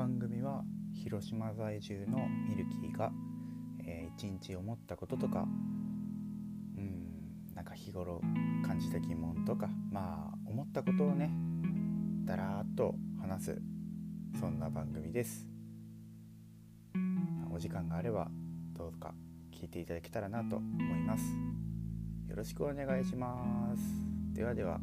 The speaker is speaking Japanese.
番組は広島在住のミルキーが、えー、一日思ったこととかうんなんか日頃感じた疑問とかまあ思ったことをねだらーっと話すそんな番組です。お時間があればどうか聞いていただけたらなと思います。よろしくお願いします。ではでは。